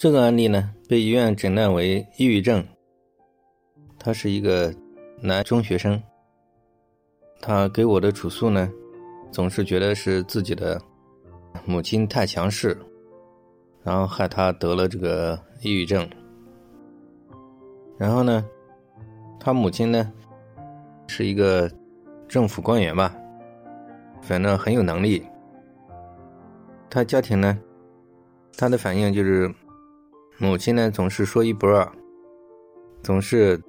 这个案例呢，被医院诊断为抑郁症。他是一个男中学生，他给我的主诉呢，总是觉得是自己的母亲太强势，然后害他得了这个抑郁症。然后呢，他母亲呢，是一个政府官员吧，反正很有能力。他家庭呢，他的反应就是。母亲呢，总是说一不二，总是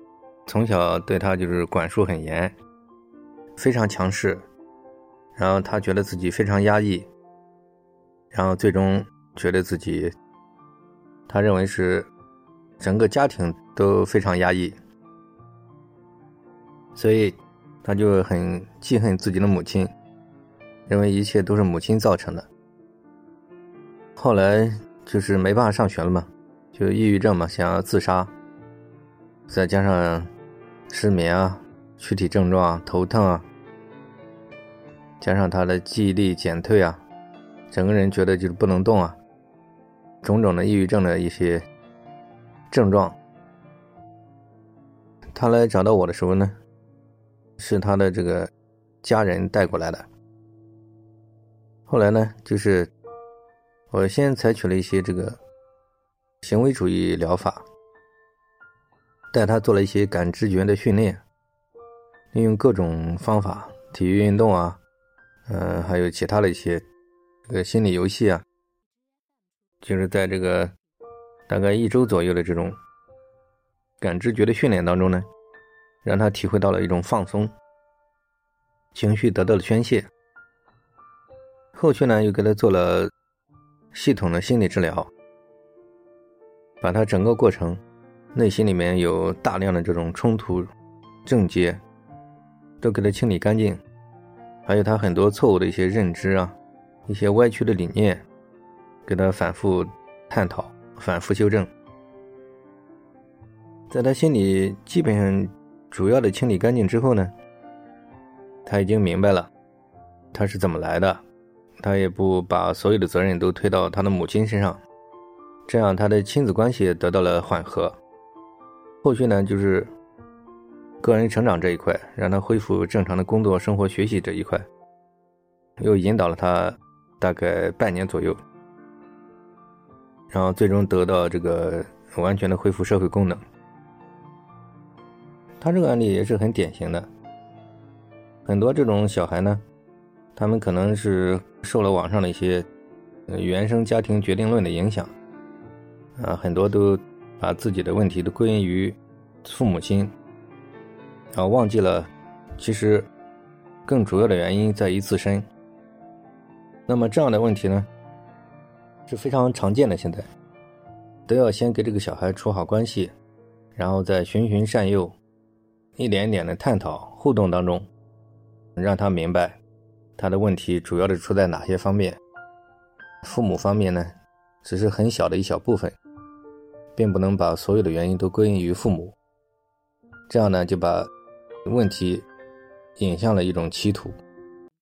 从小对他就是管束很严，非常强势，然后他觉得自己非常压抑，然后最终觉得自己，他认为是整个家庭都非常压抑，所以他就很记恨自己的母亲，认为一切都是母亲造成的。后来就是没办法上学了嘛。就抑郁症嘛，想要自杀，再加上失眠啊、躯体症状啊、头疼啊，加上他的记忆力减退啊，整个人觉得就是不能动啊，种种的抑郁症的一些症状。他来找到我的时候呢，是他的这个家人带过来的。后来呢，就是我先采取了一些这个。行为主义疗法，带他做了一些感知觉的训练，利用各种方法，体育运动啊，嗯，还有其他的一些这个心理游戏啊，就是在这个大概一周左右的这种感知觉的训练当中呢，让他体会到了一种放松，情绪得到了宣泄。后续呢，又给他做了系统的心理治疗。把他整个过程，内心里面有大量的这种冲突症结，都给他清理干净，还有他很多错误的一些认知啊，一些歪曲的理念，给他反复探讨、反复修正。在他心里基本上主要的清理干净之后呢，他已经明白了他是怎么来的，他也不把所有的责任都推到他的母亲身上。这样，他的亲子关系得到了缓和。后续呢，就是个人成长这一块，让他恢复正常的工作、生活、学习这一块，又引导了他大概半年左右，然后最终得到这个完全的恢复社会功能。他这个案例也是很典型的，很多这种小孩呢，他们可能是受了网上的一些原生家庭决定论的影响。啊，很多都把自己的问题都归因于父母亲，然后忘记了，其实更主要的原因在于自身。那么这样的问题呢，是非常常见的。现在都要先给这个小孩处好关系，然后再循循善诱，一点一点的探讨互动当中，让他明白他的问题主要的出在哪些方面。父母方面呢，只是很小的一小部分。并不能把所有的原因都归因于父母，这样呢就把问题引向了一种歧途。